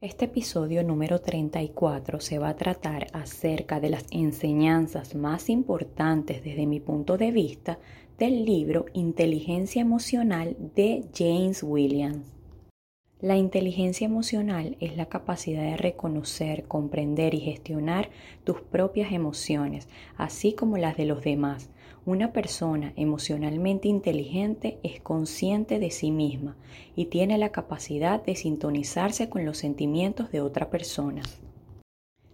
Este episodio número 34 se va a tratar acerca de las enseñanzas más importantes desde mi punto de vista del libro Inteligencia Emocional de James Williams. La inteligencia emocional es la capacidad de reconocer, comprender y gestionar tus propias emociones, así como las de los demás. Una persona emocionalmente inteligente es consciente de sí misma y tiene la capacidad de sintonizarse con los sentimientos de otra persona.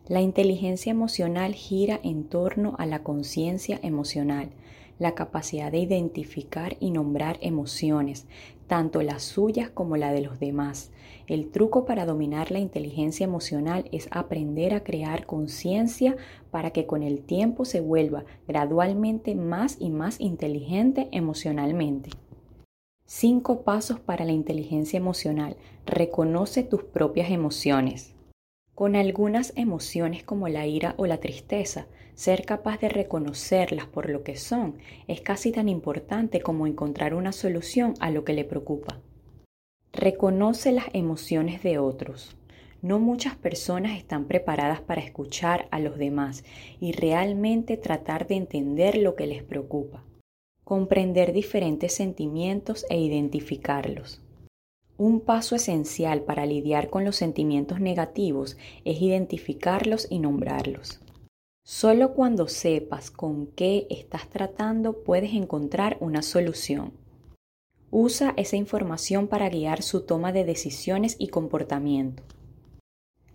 La inteligencia emocional gira en torno a la conciencia emocional, la capacidad de identificar y nombrar emociones, tanto las suyas como la de los demás. El truco para dominar la inteligencia emocional es aprender a crear conciencia para que con el tiempo se vuelva gradualmente más y más inteligente emocionalmente. Cinco pasos para la inteligencia emocional. Reconoce tus propias emociones. Con algunas emociones como la ira o la tristeza, ser capaz de reconocerlas por lo que son es casi tan importante como encontrar una solución a lo que le preocupa. Reconoce las emociones de otros. No muchas personas están preparadas para escuchar a los demás y realmente tratar de entender lo que les preocupa. Comprender diferentes sentimientos e identificarlos. Un paso esencial para lidiar con los sentimientos negativos es identificarlos y nombrarlos. Solo cuando sepas con qué estás tratando puedes encontrar una solución. Usa esa información para guiar su toma de decisiones y comportamiento.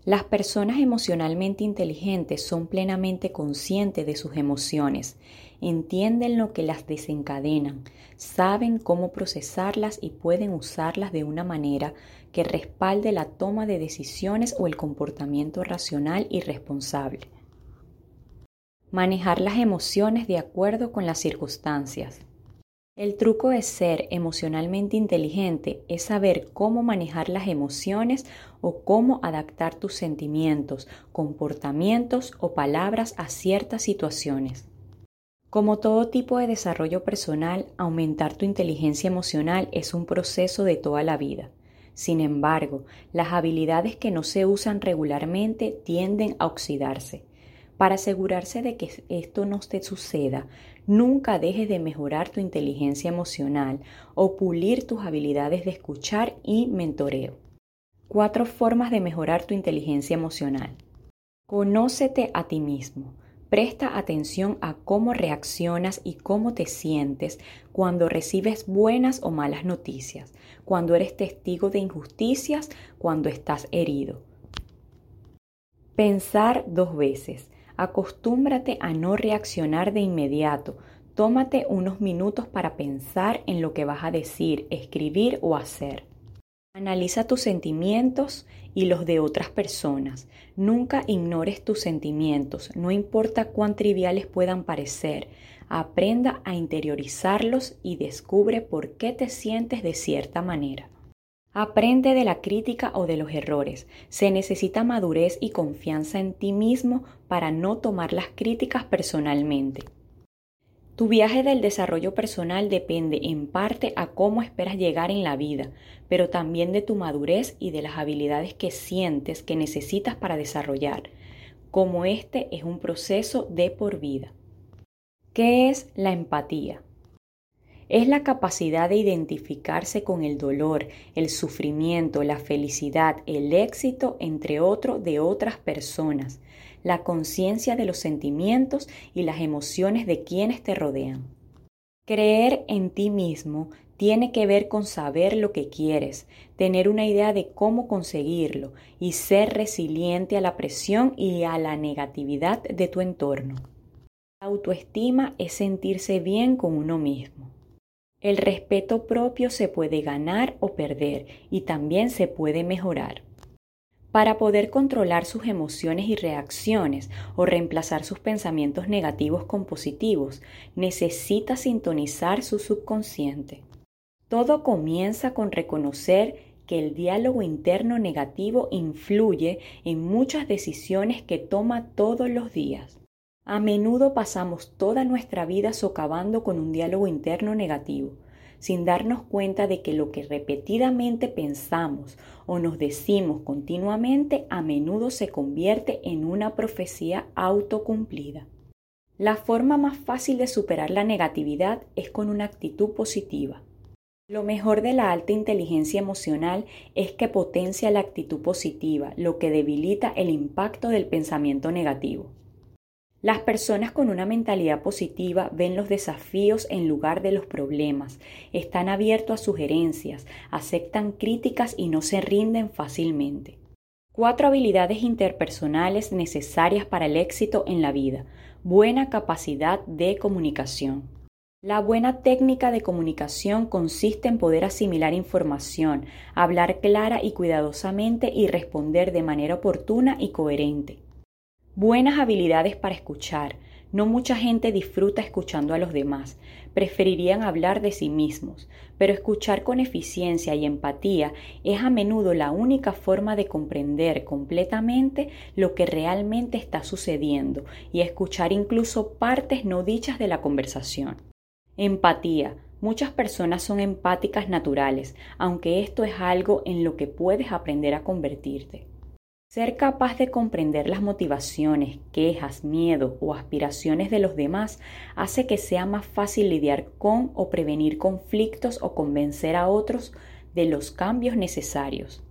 Las personas emocionalmente inteligentes son plenamente conscientes de sus emociones, entienden lo que las desencadenan, saben cómo procesarlas y pueden usarlas de una manera que respalde la toma de decisiones o el comportamiento racional y responsable. Manejar las emociones de acuerdo con las circunstancias. El truco de ser emocionalmente inteligente es saber cómo manejar las emociones o cómo adaptar tus sentimientos, comportamientos o palabras a ciertas situaciones. Como todo tipo de desarrollo personal, aumentar tu inteligencia emocional es un proceso de toda la vida. Sin embargo, las habilidades que no se usan regularmente tienden a oxidarse. Para asegurarse de que esto no te suceda, nunca dejes de mejorar tu inteligencia emocional o pulir tus habilidades de escuchar y mentoreo. Cuatro formas de mejorar tu inteligencia emocional. Conócete a ti mismo. Presta atención a cómo reaccionas y cómo te sientes cuando recibes buenas o malas noticias, cuando eres testigo de injusticias, cuando estás herido. Pensar dos veces. Acostúmbrate a no reaccionar de inmediato. Tómate unos minutos para pensar en lo que vas a decir, escribir o hacer. Analiza tus sentimientos y los de otras personas. Nunca ignores tus sentimientos, no importa cuán triviales puedan parecer. Aprenda a interiorizarlos y descubre por qué te sientes de cierta manera. Aprende de la crítica o de los errores. Se necesita madurez y confianza en ti mismo para no tomar las críticas personalmente. Tu viaje del desarrollo personal depende en parte a cómo esperas llegar en la vida, pero también de tu madurez y de las habilidades que sientes que necesitas para desarrollar, como este es un proceso de por vida. ¿Qué es la empatía? es la capacidad de identificarse con el dolor, el sufrimiento, la felicidad, el éxito, entre otros, de otras personas, la conciencia de los sentimientos y las emociones de quienes te rodean. Creer en ti mismo tiene que ver con saber lo que quieres, tener una idea de cómo conseguirlo y ser resiliente a la presión y a la negatividad de tu entorno. La autoestima es sentirse bien con uno mismo. El respeto propio se puede ganar o perder y también se puede mejorar. Para poder controlar sus emociones y reacciones o reemplazar sus pensamientos negativos con positivos, necesita sintonizar su subconsciente. Todo comienza con reconocer que el diálogo interno negativo influye en muchas decisiones que toma todos los días. A menudo pasamos toda nuestra vida socavando con un diálogo interno negativo, sin darnos cuenta de que lo que repetidamente pensamos o nos decimos continuamente a menudo se convierte en una profecía autocumplida. La forma más fácil de superar la negatividad es con una actitud positiva. Lo mejor de la alta inteligencia emocional es que potencia la actitud positiva, lo que debilita el impacto del pensamiento negativo. Las personas con una mentalidad positiva ven los desafíos en lugar de los problemas, están abiertos a sugerencias, aceptan críticas y no se rinden fácilmente. Cuatro habilidades interpersonales necesarias para el éxito en la vida. Buena capacidad de comunicación. La buena técnica de comunicación consiste en poder asimilar información, hablar clara y cuidadosamente y responder de manera oportuna y coherente. Buenas habilidades para escuchar. No mucha gente disfruta escuchando a los demás, preferirían hablar de sí mismos, pero escuchar con eficiencia y empatía es a menudo la única forma de comprender completamente lo que realmente está sucediendo y escuchar incluso partes no dichas de la conversación. Empatía. Muchas personas son empáticas naturales, aunque esto es algo en lo que puedes aprender a convertirte. Ser capaz de comprender las motivaciones, quejas, miedo o aspiraciones de los demás hace que sea más fácil lidiar con o prevenir conflictos o convencer a otros de los cambios necesarios.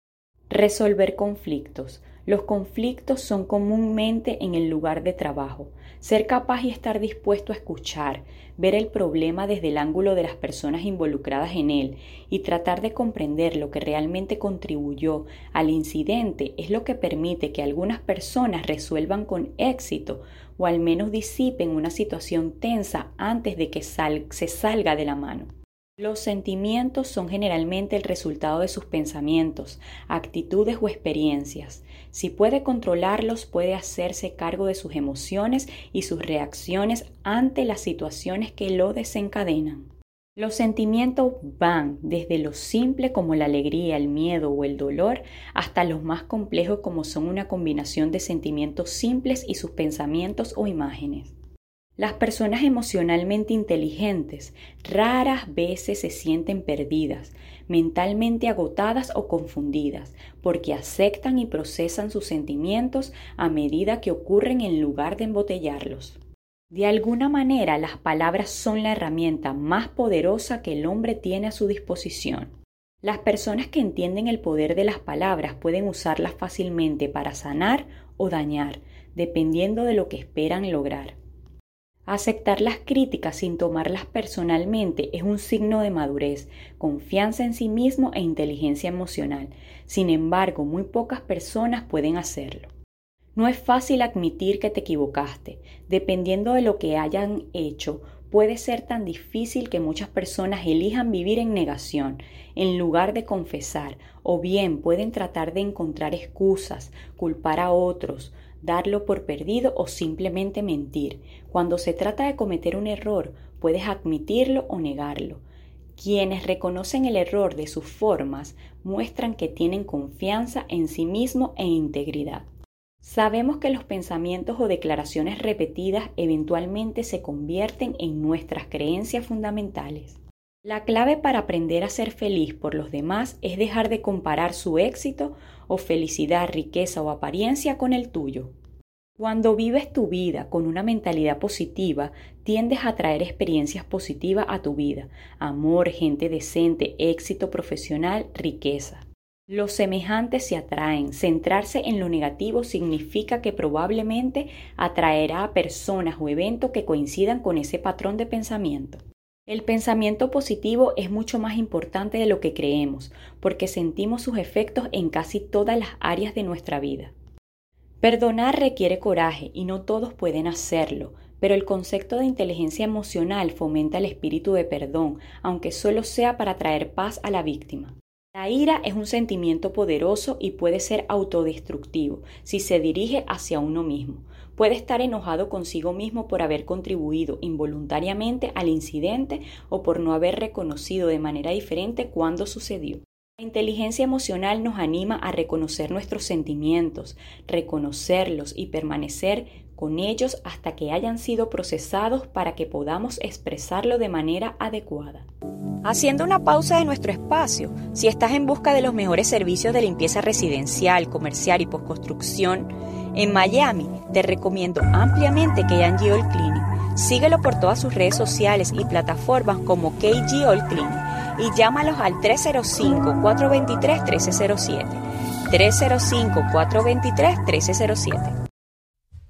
Resolver conflictos. Los conflictos son comúnmente en el lugar de trabajo. Ser capaz y estar dispuesto a escuchar, ver el problema desde el ángulo de las personas involucradas en él y tratar de comprender lo que realmente contribuyó al incidente es lo que permite que algunas personas resuelvan con éxito o al menos disipen una situación tensa antes de que se salga de la mano. Los sentimientos son generalmente el resultado de sus pensamientos, actitudes o experiencias. Si puede controlarlos, puede hacerse cargo de sus emociones y sus reacciones ante las situaciones que lo desencadenan. Los sentimientos van desde lo simple como la alegría, el miedo o el dolor hasta los más complejos como son una combinación de sentimientos simples y sus pensamientos o imágenes. Las personas emocionalmente inteligentes raras veces se sienten perdidas, mentalmente agotadas o confundidas, porque aceptan y procesan sus sentimientos a medida que ocurren en lugar de embotellarlos. De alguna manera las palabras son la herramienta más poderosa que el hombre tiene a su disposición. Las personas que entienden el poder de las palabras pueden usarlas fácilmente para sanar o dañar, dependiendo de lo que esperan lograr. Aceptar las críticas sin tomarlas personalmente es un signo de madurez, confianza en sí mismo e inteligencia emocional. Sin embargo, muy pocas personas pueden hacerlo. No es fácil admitir que te equivocaste. Dependiendo de lo que hayan hecho, puede ser tan difícil que muchas personas elijan vivir en negación en lugar de confesar, o bien pueden tratar de encontrar excusas, culpar a otros, darlo por perdido o simplemente mentir. Cuando se trata de cometer un error, puedes admitirlo o negarlo. Quienes reconocen el error de sus formas muestran que tienen confianza en sí mismo e integridad. Sabemos que los pensamientos o declaraciones repetidas eventualmente se convierten en nuestras creencias fundamentales. La clave para aprender a ser feliz por los demás es dejar de comparar su éxito o felicidad, riqueza o apariencia con el tuyo. Cuando vives tu vida con una mentalidad positiva, tiendes a traer experiencias positivas a tu vida, amor, gente decente, éxito profesional, riqueza. Los semejantes se atraen. Centrarse en lo negativo significa que probablemente atraerá a personas o eventos que coincidan con ese patrón de pensamiento. El pensamiento positivo es mucho más importante de lo que creemos, porque sentimos sus efectos en casi todas las áreas de nuestra vida. Perdonar requiere coraje y no todos pueden hacerlo, pero el concepto de inteligencia emocional fomenta el espíritu de perdón, aunque solo sea para traer paz a la víctima. La ira es un sentimiento poderoso y puede ser autodestructivo si se dirige hacia uno mismo. Puede estar enojado consigo mismo por haber contribuido involuntariamente al incidente o por no haber reconocido de manera diferente cuándo sucedió. La inteligencia emocional nos anima a reconocer nuestros sentimientos, reconocerlos y permanecer con ellos hasta que hayan sido procesados para que podamos expresarlo de manera adecuada. Haciendo una pausa de nuestro espacio, si estás en busca de los mejores servicios de limpieza residencial, comercial y postconstrucción, en Miami te recomiendo ampliamente KG All Cleaning. Síguelo por todas sus redes sociales y plataformas como KG All Cleaning y llámalos al 305-423-1307. 305-423-1307.